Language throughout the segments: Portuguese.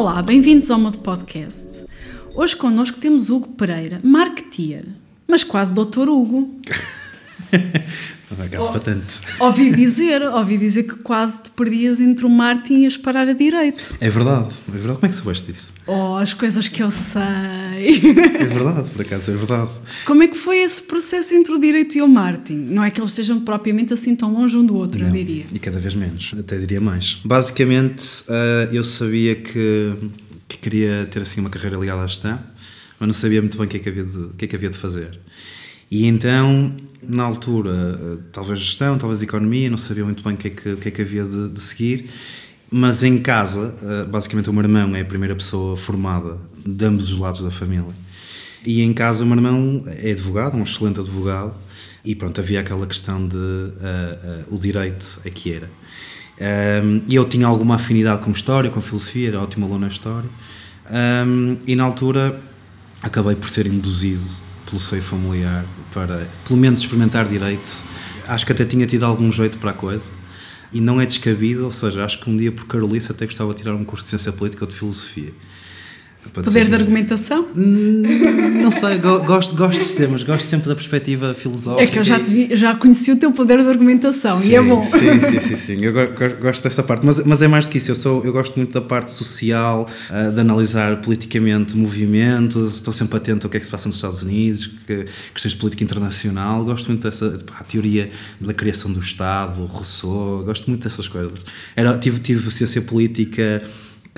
Olá, bem-vindos ao Modo Podcast. Hoje connosco temos Hugo Pereira, marketeer, mas quase doutor Hugo. Não é para tanto. Ouvi dizer, ouvi dizer que quase te perdias entre o marketing e a parar a direito. É verdade, é verdade. Como é que soubeste disso? Oh, as coisas que eu sei. É verdade, por acaso, é verdade. Como é que foi esse processo entre o direito e o marketing? Não é que eles estejam propriamente assim tão longe um do outro, eu Não, diria. E cada vez menos, até diria mais. Basicamente, eh, eu sabia que, que queria ter assim uma carreira ligada à gestão, mas não sabia muito bem o que é que havia de, que é que havia de fazer. E então, na altura, eh, talvez gestão, talvez economia, não sabia muito bem o que é que, que, é que havia de, de seguir. Mas em casa, eh, basicamente o meu irmão é a primeira pessoa formada de ambos os lados da família. E em casa o meu irmão é advogado, um excelente advogado, e pronto, havia aquela questão de eh, eh, o direito é que era. Um, e eu tinha alguma afinidade com história, com filosofia, era ótimo aluno na história. Um, e na altura acabei por ser induzido pelo seio familiar para, pelo menos, experimentar direito. Acho que até tinha tido algum jeito para a coisa. E não é descabido, ou seja, acho que um dia por Carolice até gostava de tirar um curso de ciência política ou de filosofia. Poder de argumentação? Hum, Não sei, go- gosto, gosto dos temas, gosto sempre da perspectiva filosófica. É que eu já, te vi, já conheci o teu poder de argumentação e é Sim, bom. Sim, sim, sim, sim. Eu go- go- gosto dessa parte. Mas, mas é mais do que isso. Eu, sou, eu gosto muito da parte social, ah, de analisar politicamente movimentos. Estou sempre atento ao que é que se passa nos Estados Unidos, que, questões de política internacional. Gosto muito dessa pá, teoria da criação do Estado, Rousseau. Gosto muito dessas coisas. Era, tive, tive ciência política.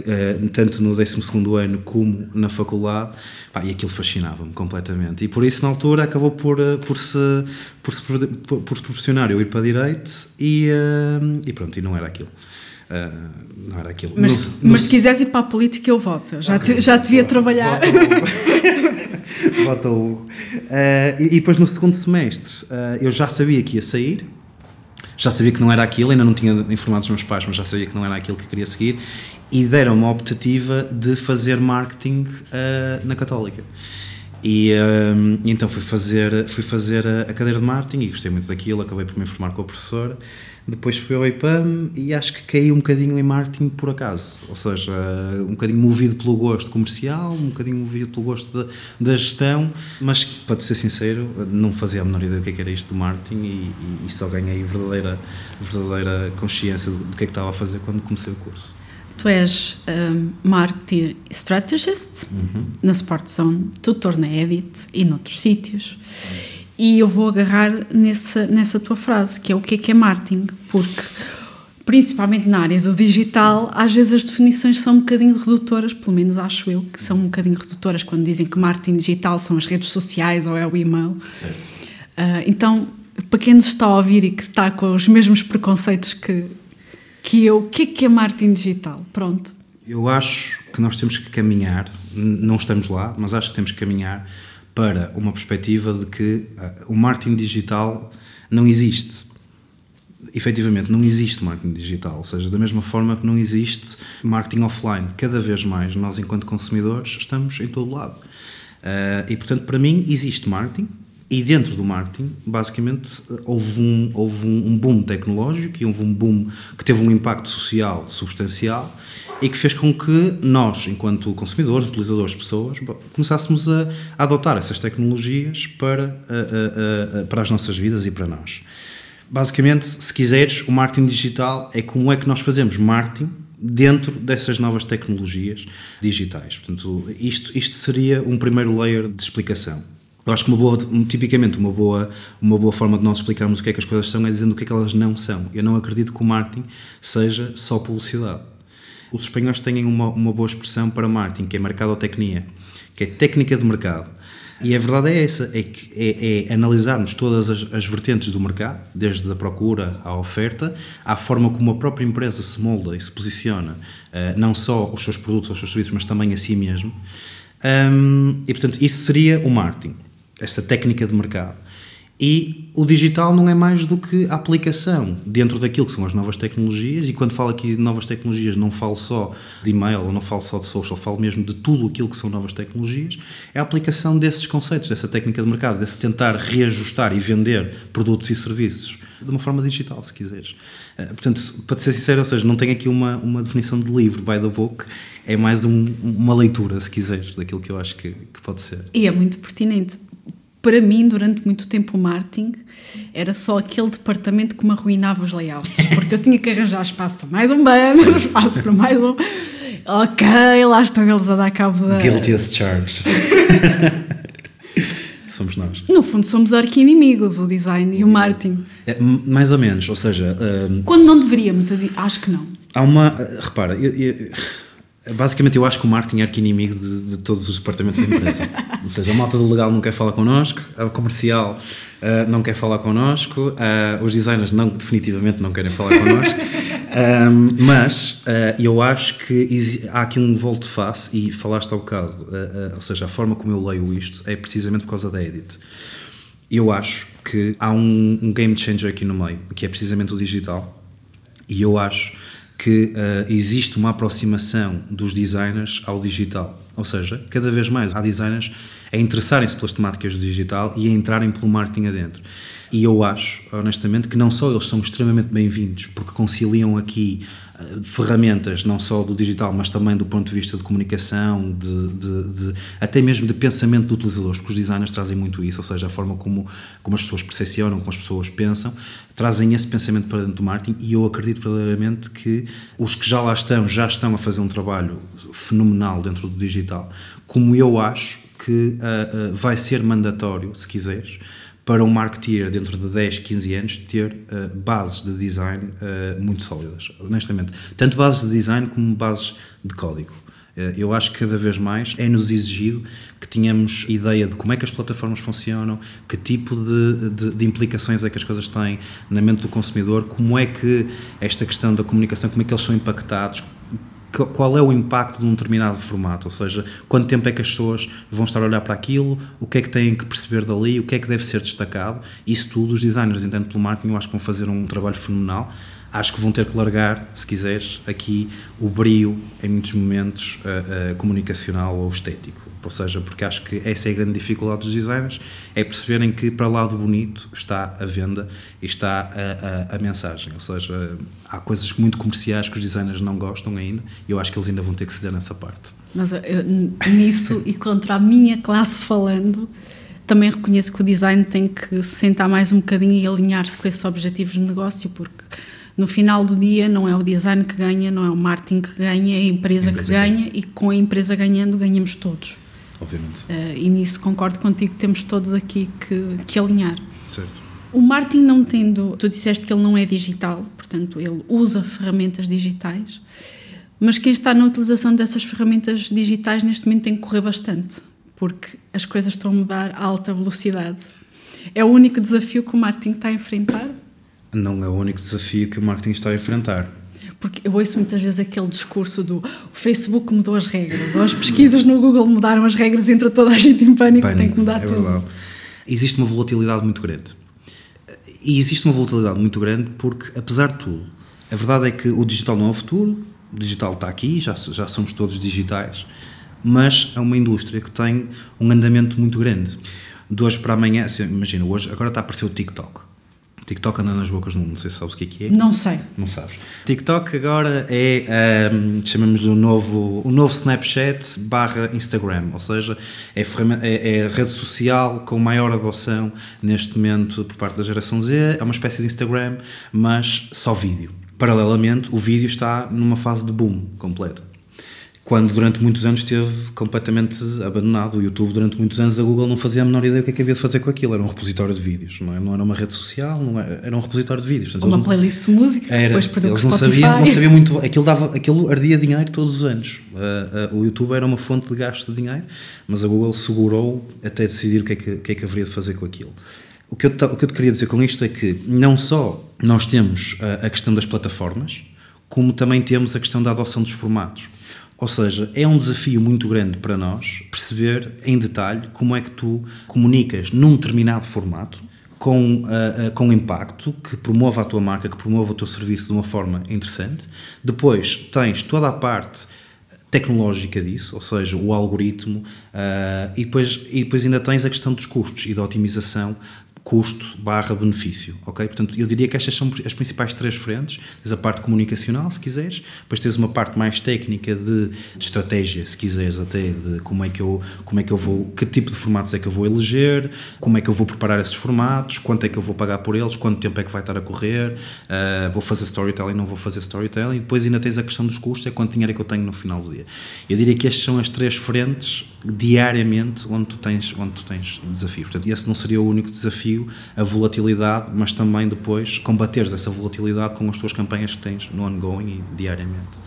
Eh, tanto no 12 ano como na faculdade, pá, e aquilo fascinava-me completamente. E por isso, na altura, acabou por, eh, por, se, por, se, por, por se proporcionar eu ir para Direito e, eh, e pronto, e não era aquilo. Não era aquilo. Mas, No- no- mas se quiseres ir para a política, eu voto. Já, te, já te via trabalhar. Vota o Hugo. E, depois no segundo semestre eu já sabia que ia sair, já sabia que não era aquilo, ainda não tinha informado os meus pais, mas já sabia que não era aquilo que queria seguir, e deram uma optativa de fazer marketing eh, na Católica. E, eh, e então fui fazer, fui fazer a, a cadeira de marketing e gostei muito daquilo, acabei por me informar com a professora. Depois fui ao IPAM e acho que caí um bocadinho em marketing por acaso. Ou seja, um bocadinho movido pelo gosto comercial, um bocadinho movido pelo gosto da, gestão, mas para te ser sincero, não fazia a menor ideia do que, é que era isto do marketing e, e- e só ganhei verdadeira, verdadeira consciência do, do que é que estava a fazer quando comecei o curso. Tu és um, marketing strategist na Sport Zone, tutor na Edit e noutros sítios. E eu vou agarrar nessa, nessa tua frase, que é o que é que é marketing, porque principalmente na área do digital, às vezes as definições são um bocadinho redutoras, pelo menos acho eu que são um bocadinho redutoras quando dizem que marketing digital são as redes sociais ou é o e-mail. Certo. Ah, então, para quem nos está a ouvir e que está com os mesmos preconceitos que, que eu, o que é que é marketing digital? Pronto. Eu acho que nós temos que caminhar, não estamos lá, mas acho que temos que caminhar para uma perspectiva de que ah, o marketing digital não existe. Efetivamente, não existe marketing digital, ou seja, da mesma forma que não existe marketing offline. Cada vez mais nós, enquanto consumidores, estamos em todo lado. Ah, e, portanto, para mim, existe marketing, e dentro do marketing, basicamente, houve um, houve um, boom tecnológico e houve um boom que teve um impacto social substancial e que fez com que nós, enquanto consumidores, utilizadores, pessoas, começássemos a, adotar essas tecnologias para, a- a- para as nossas vidas e para nós. Basicamente, se quiseres, o marketing digital é como é que nós fazemos marketing dentro dessas novas tecnologias digitais. Portanto, isto, isto seria um primeiro layer de explicação. Eu acho que uma boa, tipicamente uma boa, uma boa forma de nós explicarmos o que é que as coisas são é dizendo o que é que elas não são. Eu não acredito que o marketing seja só publicidade. Os espanhóis têm uma, uma boa expressão para marketing, que é mercadotecnia, que é técnica de mercado. E a verdade é essa, é que é, é analisarmos todas as, as vertentes do mercado, desde a procura à oferta, à forma como a própria empresa se molda e se posiciona, eh, não só os seus produtos, os seus serviços, mas também a si mesmo. Hum, e portanto, isso seria o marketing, essa técnica de mercado. E o digital não é mais do que a aplicação dentro daquilo que são as novas tecnologias. E quando falo aqui de novas tecnologias, não falo só de e-mail, ou não falo só de social, falo mesmo de tudo aquilo que são novas tecnologias. É a aplicação desses conceitos, dessa técnica de mercado, desse tentar reajustar e vender produtos e serviços de uma forma digital, se quiseres. Eh, portanto, para ser sincero, ou seja, não tenho aqui uma, uma definição de livro by the book, é mais um, uma leitura, se quiseres, daquilo que eu acho que, que pode ser. E é muito pertinente para mim, durante muito tempo, o marketing era só aquele departamento que me arruinava os layouts, porque eu tinha que arranjar espaço para mais um banner, espaço para mais um. Ok, lá estão eles a dar cabo da. Guilty as charged. somos nós. No fundo, somos arqui-inimigos, o design e o marketing. É, mais ou menos, ou seja. Uh, Quando não deveríamos, acho que não. Há uma. Uh, repara, eu, eu, Basicamente, eu acho que o marketing é arqui-inimigo de, de, todos os departamentos da empresa. Ou seja, a malta do legal não quer falar connosco, a comercial uh, não quer falar connosco, uh, os designers não, definitivamente não querem falar connosco. um, mas uh, eu acho que há aqui um volte-face, e falaste ao bocado, ou seja, a forma como eu leio isto é precisamente por causa da edit. Eu acho que há um, um game changer aqui no meio, que é precisamente o digital, e eu acho que uh, existe uma aproximação dos designers ao digital. Ou seja, cada vez mais há designers a interessarem-se pelas temáticas do digital e a entrarem pelo marketing adentro. E eu acho, honestamente, que não só eles são extremamente bem-vindos, porque conciliam aqui ferramentas, não só do digital, mas também do ponto de vista de comunicação, de, de, de, até mesmo de pensamento do utilizador, porque os designers trazem muito isso, ou seja, a forma como, como as pessoas percepcionam, como as pessoas pensam, trazem esse pensamento para dentro do marketing e eu acredito verdadeiramente que os que já lá estão, já estão a fazer um trabalho fenomenal dentro do digital, como eu acho que uh, uh, vai ser mandatório, se quiseres, para um marketeer dentro de 10, 15 anos ter uh, bases de design uh, muito sólidas, honestamente. Tanto bases de design como bases de código. Uh, eu acho que cada vez mais é-nos exigido que tenhamos ideia de como é que as plataformas funcionam, que tipo de, de, de, implicações é que as coisas têm na mente do consumidor, como é que esta questão da comunicação, como é que eles são impactados, qual é o impacto de um determinado formato, ou seja, quanto tempo é que as pessoas vão estar a olhar para aquilo, o que é que têm que perceber dali, o que é que deve ser destacado, isso tudo os designers, entendem pelo marketing, eu acho que vão fazer um trabalho fenomenal, acho que vão ter que largar, se quiseres, aqui o brio, em muitos momentos, uh, uh, comunicacional ou estético. Ou seja, porque acho que essa é a grande dificuldade dos designers, é perceberem que para lá do bonito está a venda e está a, a, a, mensagem. Ou seja, há coisas muito comerciais que os designers não gostam ainda e eu acho que eles ainda vão ter que ceder nessa parte. Mas eu, nisso e contra a minha classe falando, também reconheço que o design tem que sentar mais um bocadinho e alinhar-se com esses objetivos de negócio, porque no final do dia não é o design que ganha, não é o marketing que ganha, é a empresa, a empresa que ganha, ganha e com a empresa ganhando ganhamos todos obviamente. Uh, e nisso concordo contigo, temos todos aqui que, que alinhar. Certo. O marketing não tendo, tu disseste que ele não é digital, portanto ele usa ferramentas digitais, mas quem está na utilização dessas ferramentas digitais neste momento tem que correr bastante, porque as coisas estão a mudar a alta velocidade. É o único desafio que o marketing está a enfrentar? Não é o único desafio que o marketing está a enfrentar porque eu ouço muitas vezes aquele discurso do o Facebook mudou as regras, ou as pesquisas no Google mudaram as regras, entra toda a gente em pânico, pânico tem que mudar é tudo. Verdade. Existe uma volatilidade muito grande. E existe uma volatilidade muito grande porque, apesar de tudo, a verdade é que o digital não é o futuro, o digital está aqui, já, já somos todos digitais, mas é uma indústria que tem um andamento muito grande. De hoje para amanhã, assim, imagina, hoje, agora está a aparecer o TikTok TikTok anda nas bocas do mundo, não sei se sabes o que é que é. Não sei. Não sabes. TikTok agora é, um, chamamos o novo, o novo Snapchat barra Instagram, ou seja, é, é, é, a rede social com maior adoção neste momento por parte da geração Z, é uma espécie de Instagram, mas só vídeo. Paralelamente, o vídeo está numa fase de boom completa quando durante muitos anos esteve completamente abandonado. O YouTube, durante muitos anos, a Google não fazia a menor ideia do que é que havia de fazer com aquilo. Era um repositório de vídeos, não, é? não era uma rede social, não era, era um repositório de vídeos. Portanto, uma playlist de música, era, depois perdeu eles não sabiam, não sabiam muito. Aquilo, dava, aquilo ardia dinheiro todos os anos. Uh, uh, o YouTube era uma fonte de gasto de dinheiro, mas a Google segurou até decidir o que é que, que, é que haveria de fazer com aquilo. O que, eu, o que eu te queria dizer com isto é que não só nós temos a, a questão das plataformas, como também temos a questão da adoção dos formatos. Ou seja, é um desafio muito grande para nós perceber em detalhe como é que tu comunicas num determinado formato com, uh, uh, com impacto, que promova a tua marca, que promova o teu serviço de uma forma interessante. Depois tens toda a parte tecnológica disso, ou seja, o algoritmo, uh, e, depois, e depois ainda tens a questão dos custos e da otimização custo barra benefício, ok? Portanto, eu diria que estas são as principais três frentes. Tens a parte comunicacional, se quiseres, depois tens uma parte mais técnica de, de, estratégia, se quiseres até, de como é que eu como é que eu vou, que tipo de formatos é que eu vou eleger, como é que eu vou preparar esses formatos, quanto é que eu vou pagar por eles, quanto tempo é que vai estar a correr, uh, vou fazer storytelling, não vou fazer storytelling, e depois ainda tens a questão dos custos, é quanto dinheiro é que eu tenho no final do dia. Eu diria que estas são as três frentes diariamente onde tu tens, onde tu tens desafio. Portanto, esse não seria o único desafio, a volatilidade, mas também depois combateres essa volatilidade com as tuas campanhas que tens no ongoing e diariamente.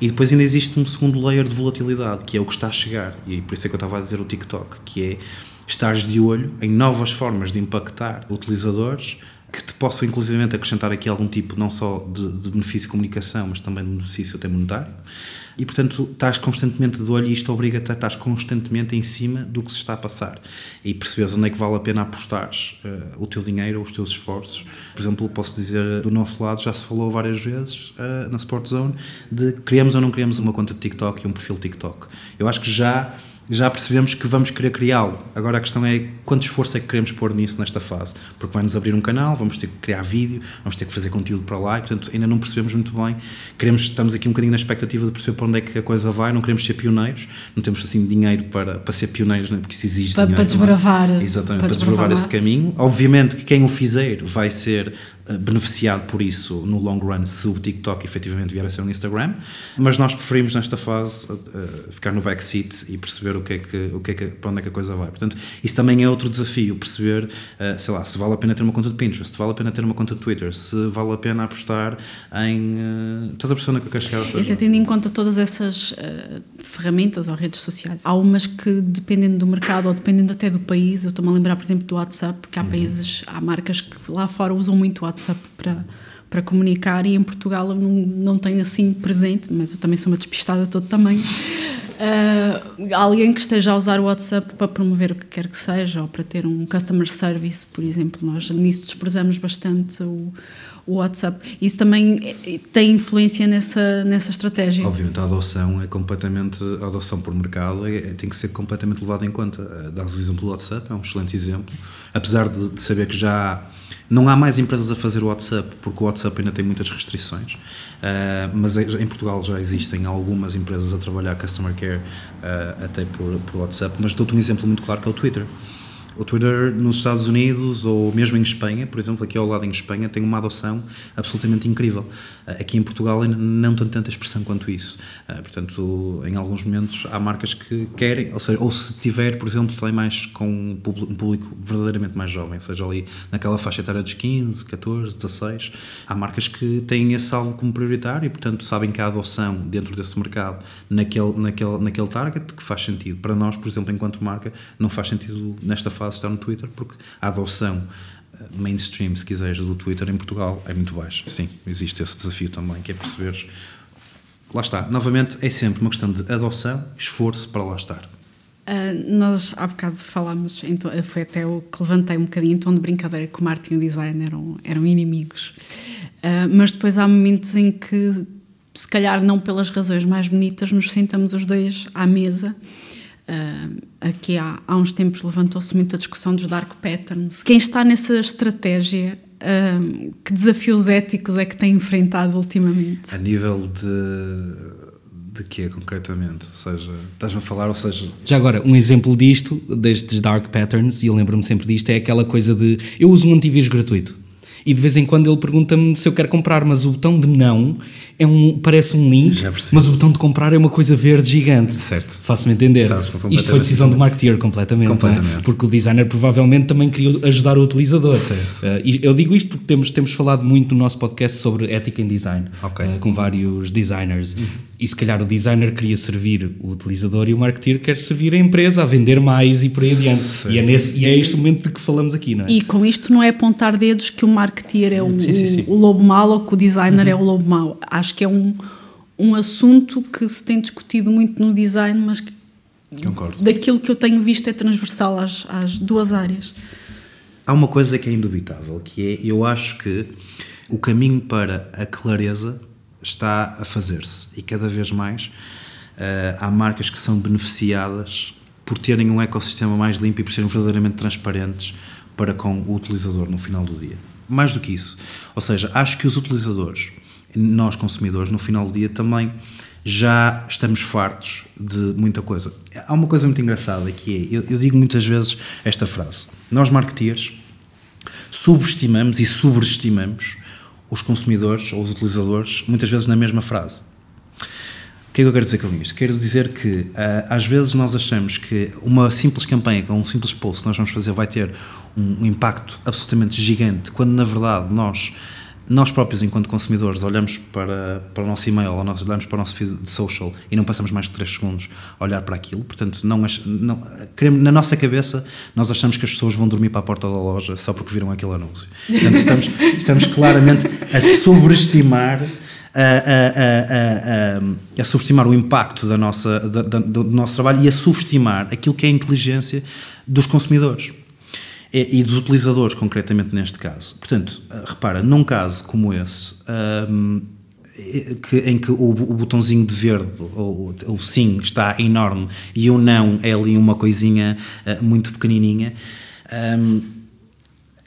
E depois ainda existe um segundo layer de volatilidade, que é o que está a chegar, e por isso é que eu estava a dizer o TikTok, que é estares de olho em novas formas de impactar utilizadores que te possam inclusivamente acrescentar aqui algum tipo não só de, de benefício de comunicação, mas também de benefício até monetário e portanto estás constantemente de olho e isto obriga-te a estar constantemente em cima do que se está a passar e percebes onde é que vale a pena apostar uh, o teu dinheiro os teus esforços. Por exemplo, posso dizer do nosso lado, já se falou várias vezes uh, na Sport Zone de criamos ou não criamos uma conta de TikTok e um perfil TikTok. Eu acho que já já percebemos que vamos querer criá-lo. Agora a questão é quanto esforço é que queremos pôr nisso nesta fase. Porque vai-nos abrir um canal, vamos ter que criar vídeo, vamos ter que fazer conteúdo para lá e, portanto, ainda não percebemos muito bem. Queremos, estamos aqui um bocadinho na expectativa de perceber para onde é que a coisa vai, não queremos ser pioneiros, não temos assim dinheiro para, para ser pioneiros, né? porque isso existe. Para, dinheiro, para desbravar. Exatamente, para, para desbravar, desbravar esse caminho. Obviamente que quem o fizer vai ser beneficiado por isso no long run se o TikTok efetivamente vier a ser um Instagram, mas nós preferimos nesta fase uh, ficar no backseat e perceber o que é que, o que, é que para onde é que a coisa vai. Portanto, isso também é outro desafio, perceber, uh, sei lá, se vale a pena ter uma conta de Pinterest, se vale a pena ter uma conta de Twitter, se vale a pena apostar em. Uh, estás a perceber que eu quero chegar? Seja, Até tendo em conta todas essas ferramentas ou redes sociais, há umas que dependendo do mercado ou dependendo até do país, eu estou-me a lembrar, por exemplo, do WhatsApp, que há uhum. países, há marcas que lá fora usam muito o WhatsApp WhatsApp para, para comunicar e em Portugal eu não, não tenho assim presente, mas eu também sou uma despistada de todo tamanho. Uh, alguém que esteja a usar o WhatsApp para promover o que quer que seja ou para ter um customer service, por exemplo, nós nisso desprezamos bastante o, o WhatsApp. Isso também eh, tem influência nessa, nessa estratégia. Obviamente, a adoção é completamente. A adoção por mercado é, é tem que ser completamente levada em conta. Eh, dás o exemplo do WhatsApp, é um excelente exemplo. Apesar de, de saber que já não há mais empresas a fazer o WhatsApp, porque o WhatsApp ainda tem muitas restrições, uh, mas em Portugal já existem algumas empresas a trabalhar Customer Care uh, até por, por WhatsApp. Mas dou-te um exemplo muito claro que é o Twitter. O Twitter nos Estados Unidos ou mesmo em Espanha, por exemplo, aqui ao lado em Espanha, tem uma adoção absolutamente incrível. Eh, aqui em Portugal não tem tanta expressão quanto isso. Eh, portanto, em alguns momentos há marcas que querem, ou seja, ou se tiver, por exemplo, tem mais com um público verdadeiramente mais jovem, ou seja, ali naquela faixa etária dos 15, 14, 16, há marcas que têm esse alvo como prioritário e, portanto, sabem que a adoção dentro desse mercado, naquele, naquele, naquele target, que faz sentido. Para nós, por exemplo, enquanto marca, não faz sentido nesta fase estar no Twitter, porque a adoção eh, mainstream, se quiseres, do Twitter em Portugal é muito baixa. Sim, existe esse desafio também, que é perceberes. Lá está, novamente, é sempre uma questão de adoção, esforço para lá estar. Uh, nós há bocado falámos, então, foi até o que levantei um bocadinho em tom de brincadeira que o marketing e o design eram, eram inimigos. Uh, mas depois há momentos em que, se calhar não pelas razões mais bonitas, nos sentamos os dois à mesa Uh, aqui há, há uns tempos levantou-se muita discussão dos dark patterns. Quem está nessa estratégia, uh, que desafios éticos é que tem enfrentado ultimamente? A nível de de quê concretamente? Ou seja, estás-me a falar, ou seja. Já agora, um exemplo disto, destes dark patterns, e eu lembro-me sempre disto, é aquela coisa de eu uso um antivírus gratuito. E de vez em quando ele pergunta-me se eu quero comprar, mas o botão de não é um, parece um link, mas o botão de comprar é uma coisa verde gigante. Certo. Faço-me entender. Isto foi decisão do marketeer completamente, é? completamente. É? porque o designer provavelmente também queria ajudar o utilizador. Certo. Uh, eu digo isto porque temos, temos falado muito no nosso podcast sobre ética em design, okay. uh, com vários designers. Uhum. E se calhar o designer queria servir o utilizador e o marketeer quer servir a empresa a vender mais e por aí adiante. E é, nesse, e é este momento de que falamos aqui, não é? E com isto não é apontar dedos que o marketeer é o, sim, sim, sim. o lobo mau ou que o designer uhum. é o lobo mau. Acho que é um, um assunto que se tem discutido muito no design, mas que, daquilo que eu tenho visto é transversal às, às duas áreas. há uma coisa que é indubitável, que é, eu acho que o caminho para a clareza está a fazer-se e cada vez mais uh, há marcas que são beneficiadas por terem um ecossistema mais limpo e por serem verdadeiramente transparentes para com o utilizador no final do dia. Mais do que isso, ou seja, acho que os utilizadores, nós consumidores, no final do dia também já estamos fartos de muita coisa. Há uma coisa muito engraçada que é, eu, eu digo muitas vezes esta frase: nós marketeers subestimamos e sobreestimamos os consumidores ou os utilizadores muitas vezes na mesma frase. O que é que eu quero dizer com isto? Quero dizer que ah, às vezes nós achamos que uma simples campanha, com um simples post que nós vamos fazer vai ter um impacto absolutamente gigante, quando na verdade nós nós próprios, enquanto consumidores, olhamos para, para o nosso e-mail, ou nós olhamos para o nosso feed social e não passamos mais de 3 segundos a olhar para aquilo. Portanto, não, não, na nossa cabeça, nós achamos que as pessoas vão dormir para a porta da loja só porque viram aquele anúncio. Portanto, estamos, estamos claramente a sobreestimar. A, a, a, a, subestimar o impacto da nossa, da, da, do nosso trabalho e a subestimar aquilo que é a inteligência dos consumidores. E dos utilizadores, concretamente neste caso. Portanto, eh, repara, num caso como esse, um, que, em que o, o botãozinho de verde, ou o sim, está enorme e o não é ali uma coisinha uh, muito pequenininha. Um,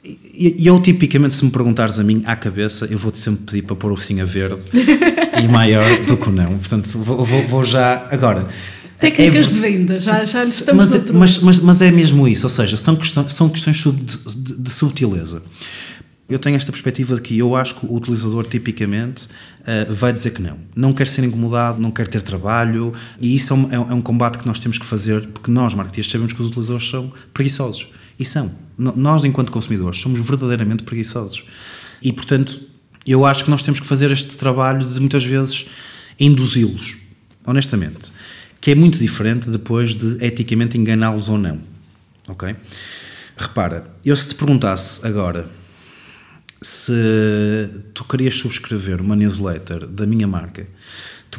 e eu, tipicamente, se me perguntares a mim à cabeça, eu vou-te sempre pedir para pôr o sim a verde e maior do que o não. Portanto, vou, vou, vou já. Agora, Técnicas é, de venda, já, já estamos mas, é, mas, mas, mas, é mesmo isso, ou seja, são, questões, são questões de, de, de subtileza. Eu tenho esta perspectiva de que eu acho que o utilizador tipicamente uh, vai dizer que não. Não quer ser incomodado, não quer ter trabalho, e isso é um, é um combate que nós temos que fazer, porque nós, marketeers, sabemos que os utilizadores são preguiçosos. E são. Nós, enquanto consumidores, somos verdadeiramente preguiçosos. E, portanto, eu acho que nós temos que fazer este trabalho de muitas vezes induzi-los, honestamente que é muito diferente depois de eticamente enganá-los ou não. Ok? Repara, eu se te perguntasse agora se tu querias subscrever uma newsletter da minha marca.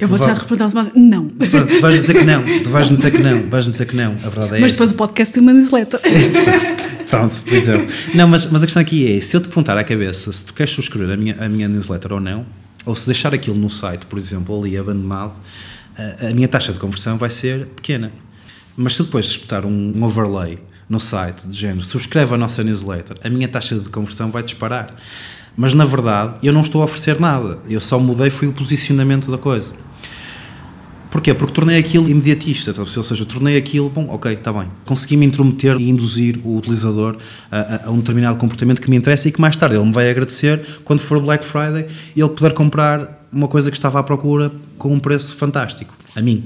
Eu vou-te já responder uma... não. Tu vais dizer que não, tu vais dizer que não, vais dizer que não, a verdade é Mas depois o podcast tem uma newsletter. Pronto, por exemplo. Não, mas, mas a questão aqui é, se eu te perguntar à cabeça se tu queres subscrever a minha, a minha newsletter ou não, ou se deixar aquilo no site, por exemplo, ali abandonado, a, a minha taxa de conversão vai ser pequena. Mas se depois espetar um, um overlay no site de género, subscreve a nossa newsletter, a minha taxa de conversão vai disparar. Mas na verdade eu não estou a oferecer nada, eu só mudei foi o posicionamento da coisa. Porquê? Porque tornei aquilo imediatista, ou seja, tornei aquilo, bom, ok, está bem. Consegui-me intrometer e induzir o utilizador a, a, a, um determinado comportamento que me interessa e que mais tarde ele me vai agradecer quando for Black Friday e ele puder comprar uma coisa que estava à procura com um preço fantástico, a mim.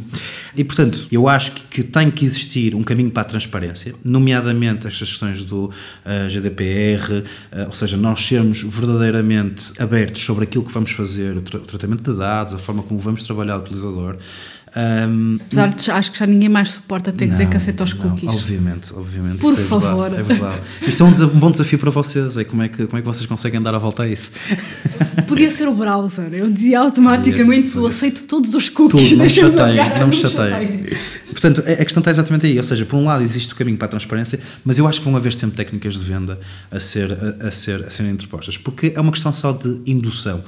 E portanto, eu acho que, que tem que existir um caminho para a transparência, nomeadamente estas questões do uh, eh, GDPR, uh, eh, ou seja, nós sermos verdadeiramente abertos sobre aquilo que vamos fazer, o, tra o tratamento de dados, a forma como vamos trabalhar o utilizador. Um, Apesar de acho que já ninguém mais suporta ter que dizer que aceita os cookies. Não, obviamente, obviamente. Por é favor. Verdade, é verdade. Isso é um, um, bom desafio para vocês, é como é, que, como é que vocês conseguem dar a volta a isso. Podia ser o browser, eu dizia automaticamente eu aceito todos os cookies. Tudo, não me não me chatei. Portanto, a questão está exatamente aí, ou seja, por um lado existe o caminho para a transparência, mas eu acho que vão haver sempre técnicas de venda a, ser, a, a ser, a serem interpostas, porque é uma questão só de indução.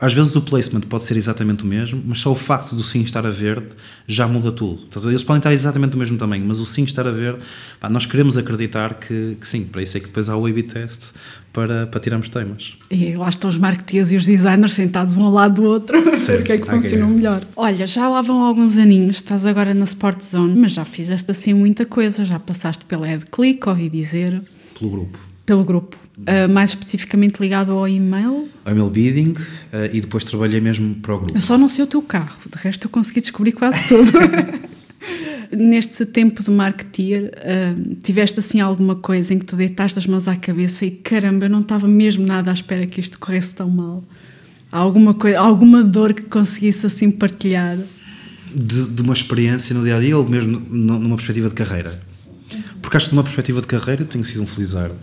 Às vezes o placement pode ser exatamente o mesmo, mas só o facto do sim estar a verde já muda tudo. Eles podem estar exatamente do mesmo tamanho, mas o sim estar a verde, pá, nós queremos acreditar que, que, sim, para isso é que depois há o A-B test para, para tirarmos temas. E lá estão os marketeers e os designers sentados um ao lado do outro, porque é que funcionam melhor. Olha, já lá vão alguns aninhos, estás agora na Sport Zone, mas já fizeste assim muita coisa, já passaste pela AdClick, ouvi dizer. Pelo grupo. Pelo grupo. Uh, mais especificamente ligado ao e-mail? Ao email bidding uh, e depois trabalhei mesmo para o grupo. Eu só não sei o teu carro, de resto eu consegui descobrir quase tudo. Neste tempo de marketeer, uh, tiveste assim alguma coisa em que tu deitaste as mãos à cabeça e caramba, eu não estava mesmo nada à espera que isto corresse tão mal? Alguma, coisa, alguma dor que conseguisse assim partilhar? De, de uma experiência no dia a dia ou mesmo numa perspectiva de carreira? Porque acho que numa perspectiva de carreira tenho sido um felizardo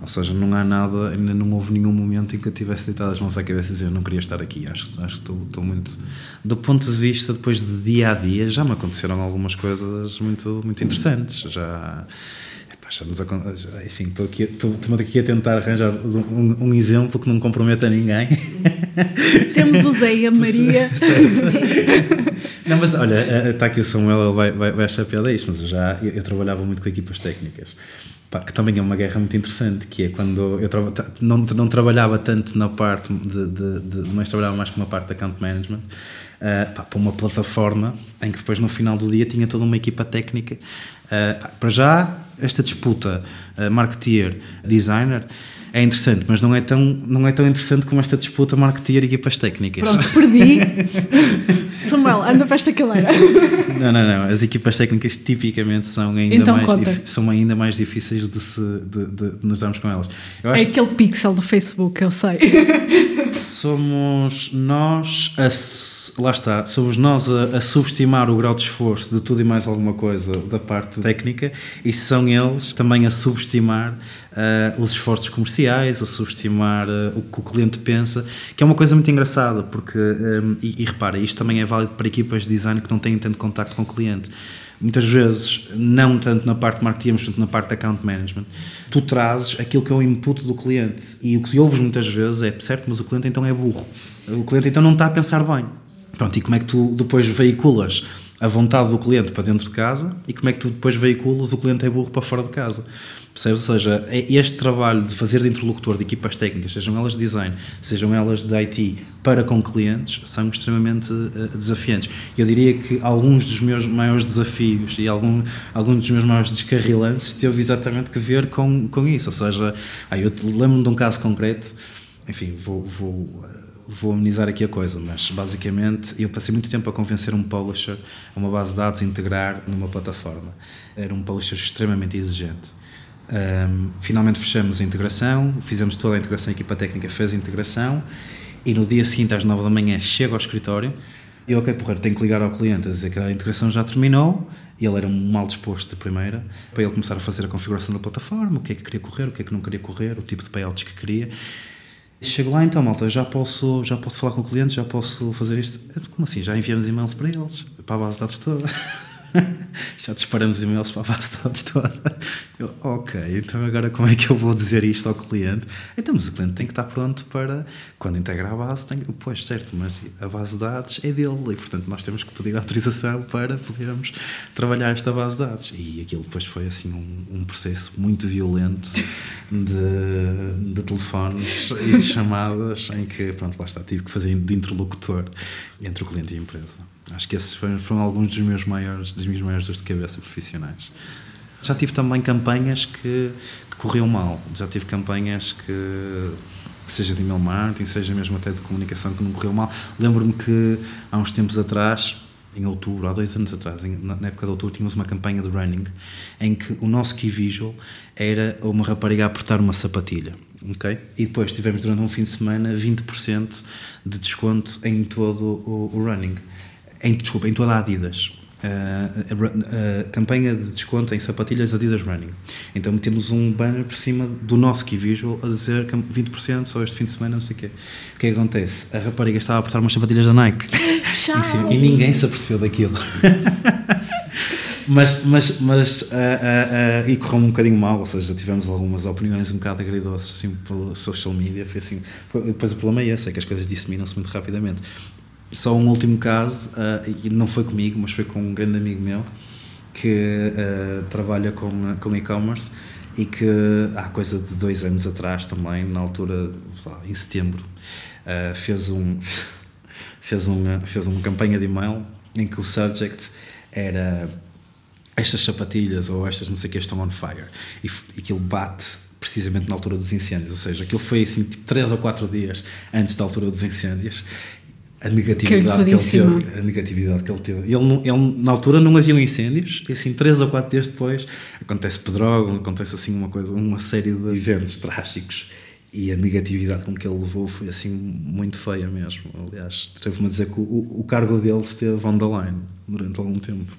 ou seja, não há nada, ainda não houve nenhum momento em que eu tivesse deitado as mãos à cabeça e dizer eu não queria estar aqui. Acho, acho que estou, estou muito. Do ponto de vista, depois de dia a dia, já me aconteceram algumas coisas muito, muito interessantes. Já. enfim, estou aqui, estou, estou aqui a tentar arranjar um, um, exemplo que não comprometa ninguém. Temos o Zé e a Maria. não, mas olha, está aqui o Samuel, ele vai, vai, vai achar piada isto, mas eu já eu, eu trabalhava muito com equipas técnicas. Pá, que também é uma guerra muito interessante, que é quando eu não, não trabalhava tanto na parte de, de, de, mas trabalhava mais com uma parte de account management, uh, pá, para uma plataforma em que depois no final do dia tinha toda uma equipa técnica. Uh, para já, esta disputa uh, marketeer, designer, é interessante, mas não é tão, não é tão interessante como esta disputa marketeer e equipas técnicas. Pronto, perdi. Samuel, anda para esta caleira. Não, não, não. As equipas técnicas tipicamente são ainda, então, mais, são ainda mais difíceis de, se, de, de, de nos darmos com elas. é aquele pixel do Facebook, eu sei. Somos nós a lá está, somos nós a, a, subestimar o grau de esforço de tudo e mais alguma coisa da parte técnica e são eles também a subestimar uh, os esforços comerciais, a subestimar uh, o que o cliente pensa, que é uma coisa muito engraçada, porque, um, e, e repara, isto também é válido para equipas de design que não têm tanto contacto com o cliente muitas vezes, não tanto na parte de marketing, mas tanto na parte de account management, tu trazes aquilo que é o input do cliente. E o que ouves muitas vezes é, certo, mas o cliente então é burro. O cliente então não está a pensar bem. Pronto, e como é que tu depois veiculas a vontade do cliente para dentro de casa e como é que tu depois veiculas o cliente é burro para fora de casa? Percebes? Ou seja, é este trabalho de fazer de interlocutor de equipas técnicas, sejam elas de design, sejam elas de IT, para com clientes, são extremamente uh, desafiantes. Eu diria que alguns dos meus maiores desafios e algum, alguns dos meus maiores descarrilantes teve exatamente que ver com, com isso. Ou seja, ah, eu lembro-me de um caso concreto, enfim, vou, vou vou amenizar aqui a coisa, mas basicamente eu passei muito tempo a convencer um publisher, uma base de dados, a integrar numa plataforma. Era um publisher extremamente exigente. Um, finalmente fechamos a integração, fizemos toda a integração, a equipa técnica fez a integração e no dia seguinte, às 9 da manhã, chego ao escritório e, ok, porra, tenho que ligar ao cliente a dizer que a integração já terminou e ele era mal disposto de primeira, para ele começar a fazer a configuração da plataforma, o que é que queria correr, o que é que não queria correr, o tipo de payouts que queria Chego lá então, malta, já posso, já posso falar com o cliente, já posso fazer isto. Como assim? Já enviamos e-mails para eles, para a base de dados toda. já disparamos e-mails para a base de dados toda. Eu, ok, então agora como é que eu vou dizer isto ao cliente? Então, mas o cliente tem que estar pronto para, quando integra a base, tem, pois certo, mas a base de dados é dele e, portanto, nós temos que pedir autorização para podermos trabalhar esta base de dados. E aquilo depois foi assim um, um processo muito violento de, de telefones e de chamadas em que, pronto, lá está, tive que fazer de interlocutor entre o cliente e a empresa. Acho que esses foram, foram alguns dos meus maiores, das minhas maiores dores de cabeça profissionais. Já tive também campanhas que, que corriam mal. Já tive campanhas que seja de email marketing, seja mesmo até de comunicação que não correu mal. Lembro-me que há uns tempos atrás, em outubro, há dois anos atrás, na época de outubro, tínhamos uma campanha de running em que o nosso key visual era uma rapariga a apertar uma sapatilha. Okay? E depois tivemos durante um fim de semana 20% de desconto em todo o, o running em, desculpa, em toda a Adidas. Uh, a, a, campanha de desconto em sapatilhas Adidas Running. Então metemos um banner por cima do nosso key visual a dizer 20% só este fim de semana, não sei o quê. O que é que acontece? A rapariga estava a apertar umas sapatilhas da Nike cima, e ninguém se apercebeu daquilo. mas, mas, mas uh, uh, e correu um bocadinho mal, ou seja, tivemos algumas opiniões um bocado agridoces assim pelo social media. Foi assim, depois o problema é esse, é que as coisas disseminam-se muito rapidamente. Só um último caso, uh, e não foi comigo, mas foi com um grande amigo meu que uh, trabalha com, com e-commerce e que há coisa de dois anos atrás também, na altura, em setembro, fez, um, fez, uma, fez uma campanha de e-mail em que o subject era estas sapatilhas ou estas não sei o que estão on fire. E, e aquilo bate precisamente na altura dos incêndios, ou seja, aquilo foi assim tipo 3 ou 4 dias antes da altura dos incêndios a negatividade que, ele teve, a negatividade que ele teve. Ele, não, ele, na altura não havia incêndios, e assim, três ou quatro dias depois, acontece pedrógão, acontece assim uma coisa, uma série de eventos trágicos e a negatividade com que ele levou foi assim muito feia mesmo. Aliás, teve-me a dizer que o, o cargo dele esteve on the line durante algum tempo.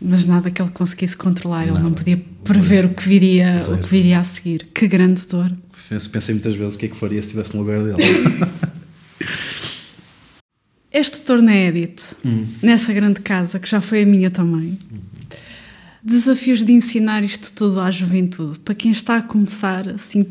Mas nada que ele conseguisse controlar, nada. ele não podia prever o que viria, o que viria a seguir. Que grande dor. Pensei muitas vezes o que é que faria se estivesse no lugar dele. Este torno é edit, hum. nessa grande casa, que já foi a minha também, desafios de ensinar isto tudo à juventude, para quem está a começar, assim,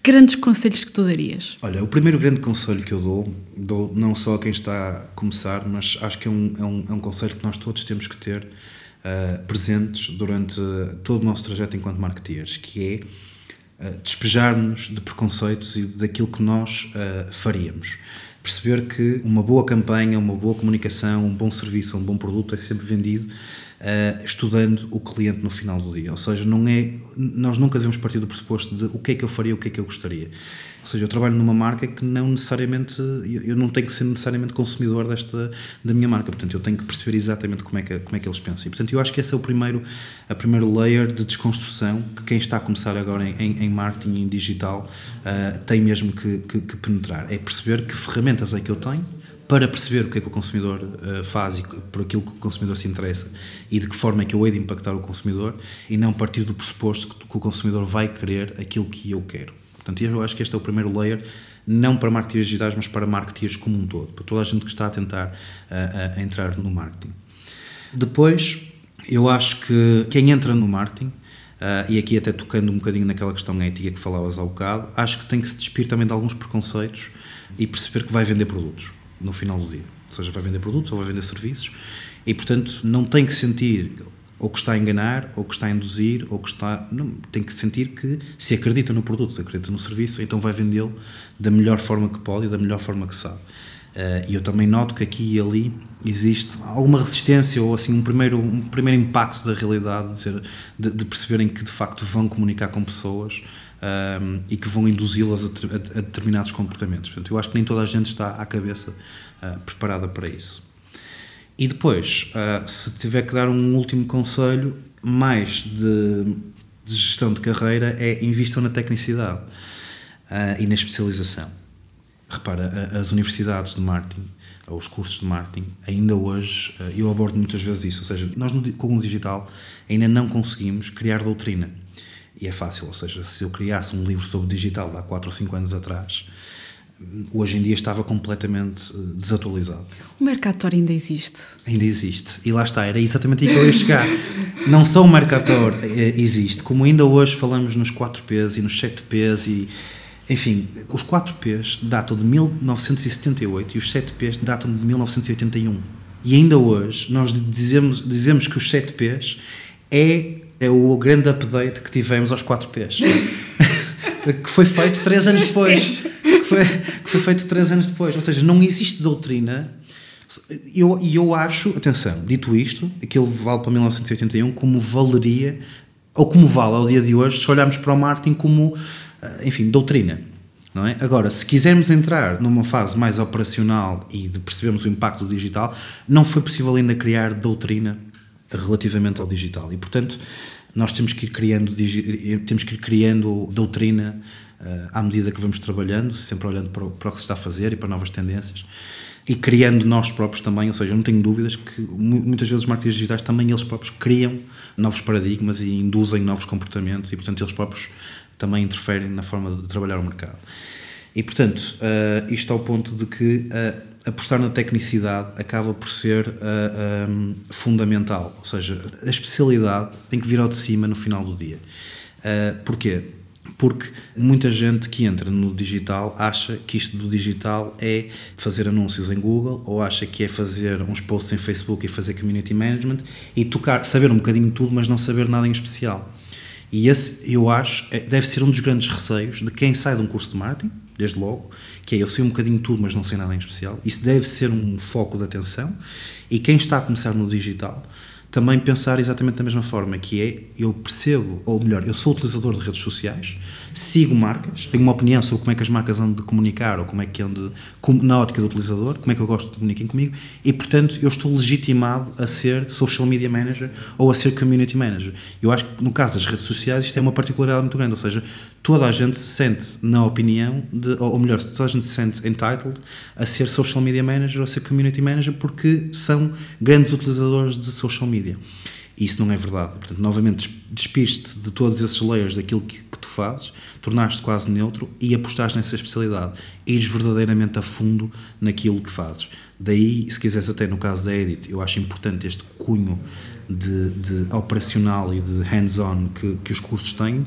grandes conselhos que tu darias? Olha, o primeiro grande conselho que eu dou, dou não só a quem está a começar, mas acho que é um, é um, é um conselho que nós todos temos que ter uh, presentes durante todo o nosso trajeto enquanto marketeers, que é uh, despejar-nos de preconceitos e daquilo que nós uh, faríamos. Perceber que uma boa campanha, uma boa comunicação, um bom serviço, um bom produto é sempre vendido uh, estudando o cliente no final do dia. Ou seja, não é, nós nunca devemos partir do pressuposto de o que é que eu faria, o que é que eu gostaria. Ou seja, eu trabalho numa marca que não necessariamente, eu não tenho que ser necessariamente consumidor desta, da minha marca, portanto eu tenho que perceber exatamente como é que, como é que eles pensam. E, portanto eu acho que esse é o primeiro, a primeiro layer de desconstrução que quem está a começar agora em, em, em marketing, em digital, uh, tem mesmo que, que, que penetrar. É perceber que ferramentas é que eu tenho, para perceber o que é que o consumidor uh, faz e por aquilo que o consumidor se interessa e de que forma é que eu hei de impactar o consumidor e não partir do pressuposto que, que o consumidor vai querer aquilo que eu quero. Portanto, eu acho que este é o primeiro layer, não para marketeers digitais, mas para marketeers como um todo, para toda a gente que está a tentar uh, a entrar no marketing. Depois, eu acho que quem entra no marketing, uh, e aqui até tocando um bocadinho naquela questão ética que falavas há bocado, acho que tem que se despir também de alguns preconceitos e perceber que vai vender produtos no final do dia. Ou seja, vai vender produtos ou vai vender serviços e, portanto, não tem que sentir ou que está a enganar, ou que está a induzir, ou que está. Não, tem que sentir que se acredita no produto, se acredita no serviço, então vai vendê-lo da melhor forma que pode e da melhor forma que sabe. Uh, e eu também noto que aqui e ali existe alguma resistência ou assim um primeiro, um primeiro impacto da realidade, de, dizer, de, de perceberem que de facto vão comunicar com pessoas um, e que vão induzi-las a, a, a, determinados comportamentos. Portanto, eu acho que nem toda a gente está à cabeça uh, preparada para isso. E depois, uh, se tiver que dar um último conselho, mais de, de gestão de carreira, é invistam na tecnicidade uh, e na especialização. Repara, as universidades de marketing, os cursos de marketing, ainda hoje, eu abordo muitas vezes isso, ou seja, nós com o digital ainda não conseguimos criar doutrina e é fácil, ou seja, se eu criasse um livro sobre digital há 4 ou 5 anos atrás, hoje em dia estava completamente eh, desatualizado. O Mercator ainda existe? Ainda existe. E lá está, era exatamente aí que eu ia chegar. Não só o Mercator eh, existe, como ainda hoje falamos nos 4Ps e nos 7Ps e enfim, os 4Ps datam de 1978 e os 7Ps datam de 1981. E ainda hoje nós dizemos, dizemos que os 7Ps é é o grande update que tivemos aos 4Ps. que foi feito 3 anos depois. que, foi, que foi feito 3 anos depois. Ou seja, não existe doutrina. E eu, eu acho, atenção, dito isto, aquilo vale para 1981 como valeria, ou como vale ao dia de hoje, se olharmos para o marketing como, eh, enfim, doutrina. Não é? Agora, se quisermos entrar numa fase mais operacional e de percebermos o impacto do digital, não foi possível ainda criar doutrina relativamente ao digital. E, portanto, nós temos que ir criando, temos que ir criando doutrina uh, à medida que vamos trabalhando, sempre olhando para o, para o que se está a fazer e para novas tendências e criando nós próprios também, ou seja, eu não tenho dúvidas que muitas vezes os marketeers digitais também eles próprios criam novos paradigmas e induzem novos comportamentos e portanto eles próprios também interferem na forma de trabalhar o mercado. E portanto, uh, isto ao ponto de que uh, apostar na tecnicidade acaba por ser uh, eh, um, ehm, fundamental. Ou seja, a especialidade tem que vir ao de cima no final do dia. Uh, porquê? Porque muita gente que entra no digital acha que isto do digital é fazer anúncios em Google ou acha que é fazer uns posts em Facebook e fazer community management e tocar, saber um bocadinho tudo, mas não saber nada em especial. E esse, eu acho, é, deve ser um dos grandes receios de quem sai de um curso de marketing desde logo, que é eu sei um bocadinho tudo, mas não sei nada em especial. Isso deve ser um foco de atenção. E quem está a começar no digital também pensar exatamente da mesma forma, que é eu percebo, ou melhor, eu sou utilizador de redes sociais, sigo marcas, tenho uma opinião sobre como é que as marcas andam de comunicar ou como é que andam na ótica do utilizador, como é que eu gosto de comunicar comigo e, portanto, eu estou legitimado a ser social media manager ou a ser community manager. Eu acho que no caso das redes sociais isto é uma particularidade muito grande, ou seja, toda a gente se sente na opinião, de, ou melhor, toda a gente se sente entitled a ser social media manager ou a ser community manager porque são grandes utilizadores de social media. E isso não é verdade. Portanto, novamente, despiste de todos esses layers daquilo que, que tu fazes, tornaste quase neutro e apostaste nessa especialidade. Ires verdadeiramente a fundo naquilo que fazes. Daí, se quiseres, até no caso da Edit, eu acho importante este cunho de, de operacional e de hands-on que, que os cursos têm,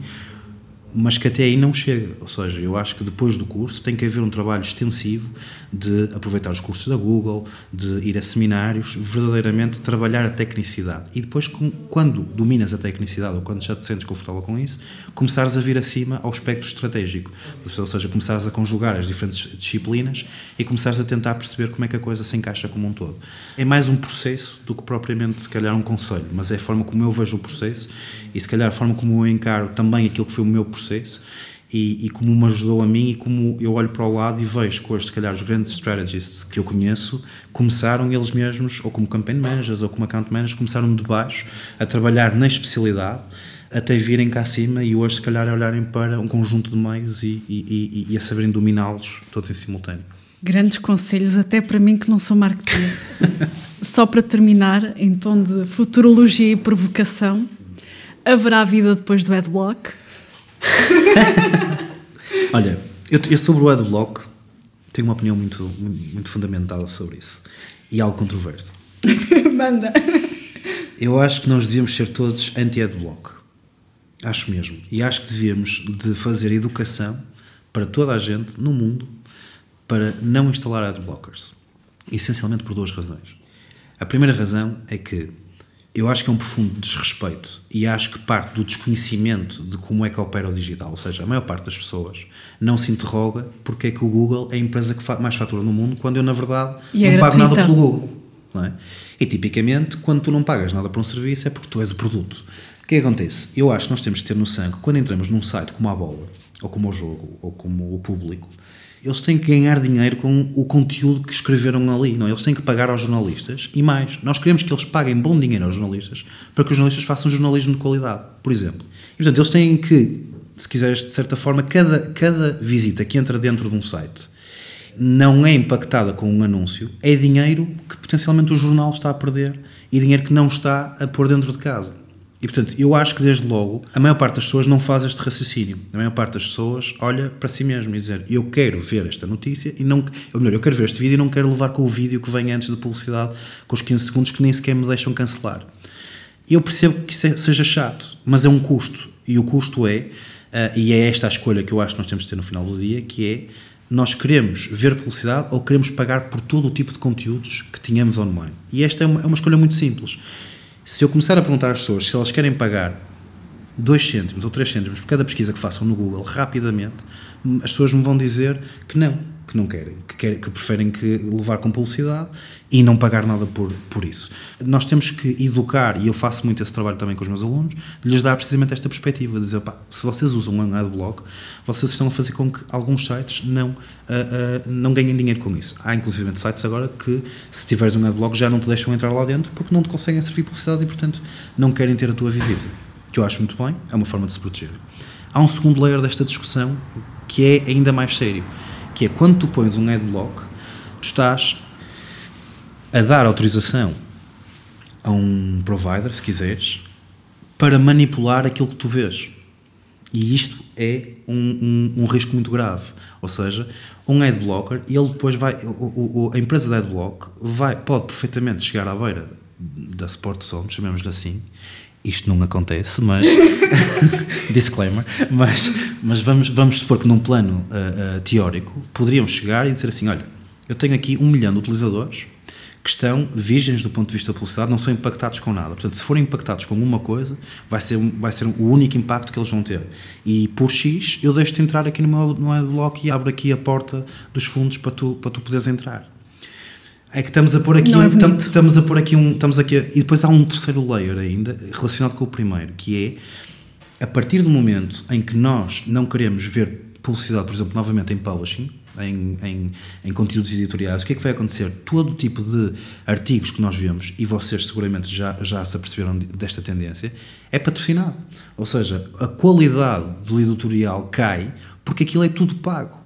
mas que até aí não chega. Ou seja, eu acho que depois do curso tem que haver um trabalho extensivo de aproveitar os cursos da Google, de ir a seminários, verdadeiramente trabalhar a tecnicidade. E depois, quando dominas a tecnicidade ou quando já te sentes confortável com isso, começares a vir acima ao espectro estratégico. Ou seja, começares a conjugar as diferentes disciplinas e começares a tentar perceber como é que a coisa se encaixa como um todo. É mais um processo do que propriamente, se calhar, um conselho, mas é a forma como eu vejo o processo e, se calhar, a forma como eu encaro também aquilo que foi o meu processo e, e, como me ajudou a mim e como eu olho para o lado e vejo que hoje, se calhar, os grandes strategists que eu conheço começaram eles mesmos, ou como campaign managers ou como account managers, começaram de baixo a trabalhar na especialidade até virem cá acima e hoje, se calhar, a olharem para um conjunto de meios e, e, e a saberem dominá-los todos em simultâneo. Grandes conselhos, até para mim que não sou marketing. Só para terminar, em tom de futurologia e provocação, haverá vida depois do adblock? Olha, eu, eu, sobre o adblock tenho uma opinião muito, muito fundamentada sobre isso e algo controverso. Manda! Eu acho que nós devíamos ser todos anti-adblock. Acho mesmo. E acho que devíamos de fazer educação para toda a gente no mundo para não instalar adblockers. Essencialmente por duas razões. A primeira razão é que eu acho que é um profundo desrespeito e acho que parte do desconhecimento de como é que opera o digital. Ou seja, a maior parte das pessoas não se interroga porque é que o Google é a empresa que mais fatura no mundo quando eu, na verdade, e é não pago nada pelo Google. É? E tipicamente, quando tu não pagas nada por um serviço é porque tu és o produto. O que, é que acontece? Eu acho que nós temos que ter noção que quando entramos num site como a bola, ou como o jogo, ou como o público, eles têm que ganhar dinheiro com o conteúdo que escreveram ali, não? É? Eles têm que pagar aos jornalistas e mais, nós queremos que eles paguem bom dinheiro aos jornalistas para que os jornalistas façam jornalismo de qualidade, por exemplo. E, portanto, eles têm que, se quiseres, de certa forma, cada, cada visita que entra dentro de um site não é impactada com um anúncio, é dinheiro que potencialmente o jornal está a perder e dinheiro que não está a pôr dentro de casa. E portanto, eu acho que desde logo a maior parte das pessoas não faz este raciocínio. A maior parte das pessoas olha para si mesmo e dizer eu quero ver esta notícia e não. Ou melhor, eu quero ver este vídeo e não quero levar com o vídeo que vem antes da publicidade com os 15 segundos que nem sequer me deixam cancelar. Eu percebo que isso é, seja chato, mas é um custo. E o custo é, uh, e é esta a escolha que eu acho que nós temos de ter no final do dia, que é nós queremos ver publicidade ou queremos pagar por todo o tipo de conteúdos que tínhamos online. E esta é uma, é uma escolha muito simples se eu começar a perguntar às pessoas se elas querem pagar 2 cêntimos ou 3 cêntimos por cada pesquisa que façam no Google rapidamente, as pessoas me vão dizer que não, que não querem, que, querem, que preferem que levar com publicidade e não pagar nada por, por isso. Nós temos que educar, e eu faço muito esse trabalho também com os meus alunos, de lhes dar precisamente esta perspectiva, de dizer, pá, se vocês usam um adblock, vocês estão a fazer com que alguns sites não, uh, uh, não ganhem dinheiro com isso. Há inclusive sites agora que, se tiveres um adblock, já não te deixam entrar lá dentro porque não te conseguem servir publicidade e, portanto, não querem ter a tua visita. Que eu acho muito bem, é uma forma de se proteger. Há um segundo layer desta discussão que é ainda mais sério, que é quando tu pões um adblock, tu estás a dar autorização a um provider, se quiseres, para manipular aquilo que tu vês. E isto é um, um, um risco muito grave. Ou seja, um adblocker, ele depois vai. O, o, a empresa de adblock vai, pode perfeitamente chegar à beira da Sport Zone, chamemos-lhe assim. Isto não acontece, mas. disclaimer. Mas, mas vamos, vamos supor que num plano uh, uh, teórico poderiam chegar e dizer assim: olha, eu tenho aqui um milhão de utilizadores que estão virgens do ponto de vista da publicidade, não são impactados com nada. Portanto, se forem impactados com uma coisa, vai ser, vai ser o único impacto que eles vão ter. E por X, eu deixo-te entrar aqui no meu, no meu bloco e abro aqui a porta dos fundos para tu, para tu poderes entrar. É que estamos a pôr aqui, um, é estamos a pôr aqui um, estamos aqui e depois há um terceiro layer ainda relacionado com o primeiro, que é a partir do momento em que nós não queremos ver publicidade, por exemplo, novamente em publishing, em, em, em, conteúdos editoriais, o que é que vai acontecer? Todo tipo de artigos que nós vemos, e vocês seguramente já, já se aperceberam desta tendência, é patrocinado. Ou seja, a qualidade do editorial cai porque aquilo é tudo pago.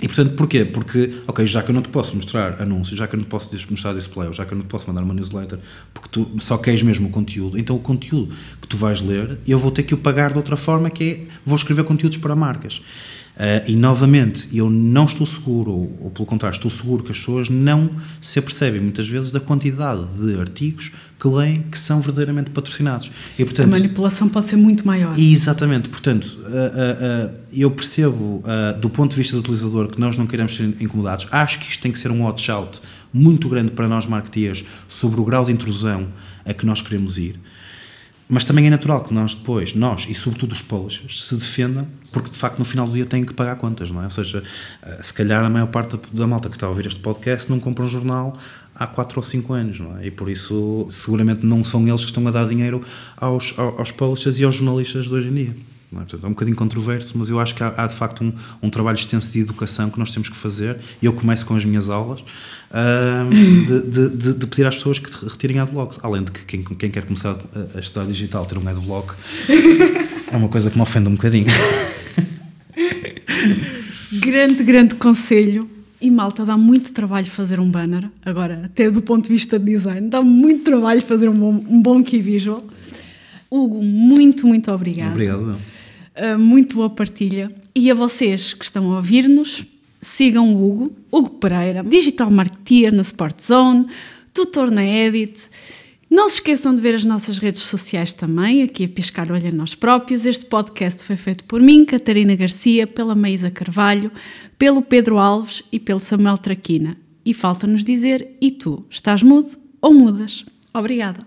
E portanto, porquê? Porque, ok, já que eu não te posso mostrar anúncios, já que eu não te posso mostrar display, já que eu não te posso mandar uma newsletter, porque tu só queres mesmo o conteúdo, então o conteúdo que tu vais ler, eu vou ter que o pagar de outra forma, que é, vou escrever conteúdos para marcas. Uh, e novamente, eu não estou seguro, ou, ou, pelo contrário, estou seguro que as pessoas não se apercebem muitas vezes da quantidade de artigos que leem que são verdadeiramente patrocinados. E, portanto, a manipulação pode ser muito maior. Exatamente, portanto, uh, uh, eu percebo do ponto de vista do utilizador que nós não queremos ser incomodados. Acho que isto tem que ser um watch out muito grande para nós marketeers sobre o grau de intrusão a que nós queremos ir. Mas também é natural que nós depois, nós e sobretudo os publishers, se defendam, porque de facto no final do dia têm que pagar contas, não é? Ou seja, eh, se calhar a maior parte da malta que está a ouvir este podcast não compra um jornal há 4 ou 5 anos, não é? E por isso, seguramente não são eles que estão a dar dinheiro aos, aos publishers e aos jornalistas de hoje em dia. É? Portanto, é um bocadinho controverso, mas eu acho que há, há de facto um, um, trabalho extenso de educação que nós temos que fazer. E eu começo com as minhas aulas uh, de, de, de, pedir às pessoas que retirem adblocks. Além de que quem, quem quer começar a, a, estudar digital, ter um adblock é uma coisa que me ofende um bocadinho. grande, grande conselho. E malta, dá muito trabalho fazer um banner. Agora, até do ponto de vista de design, dá muito trabalho fazer um bom, um bom key visual. Hugo, muito, muito obrigado. Obrigado, meu. Uh, muito boa partilha. E a vocês que estão a ouvir-nos, sigam o Hugo, Hugo Pereira, Digital Marketeer na Sport Zone, tutor na Edit. Não se esqueçam de ver as nossas redes sociais também, aqui a piscar olho a nós próprios. Este podcast foi feito por mim, Catarina Garcia, pela Maísa Carvalho, pelo Pedro Alves e pelo Samuel Traquina. E falta-nos dizer, e tu, estás mudo ou mudas? Obrigada.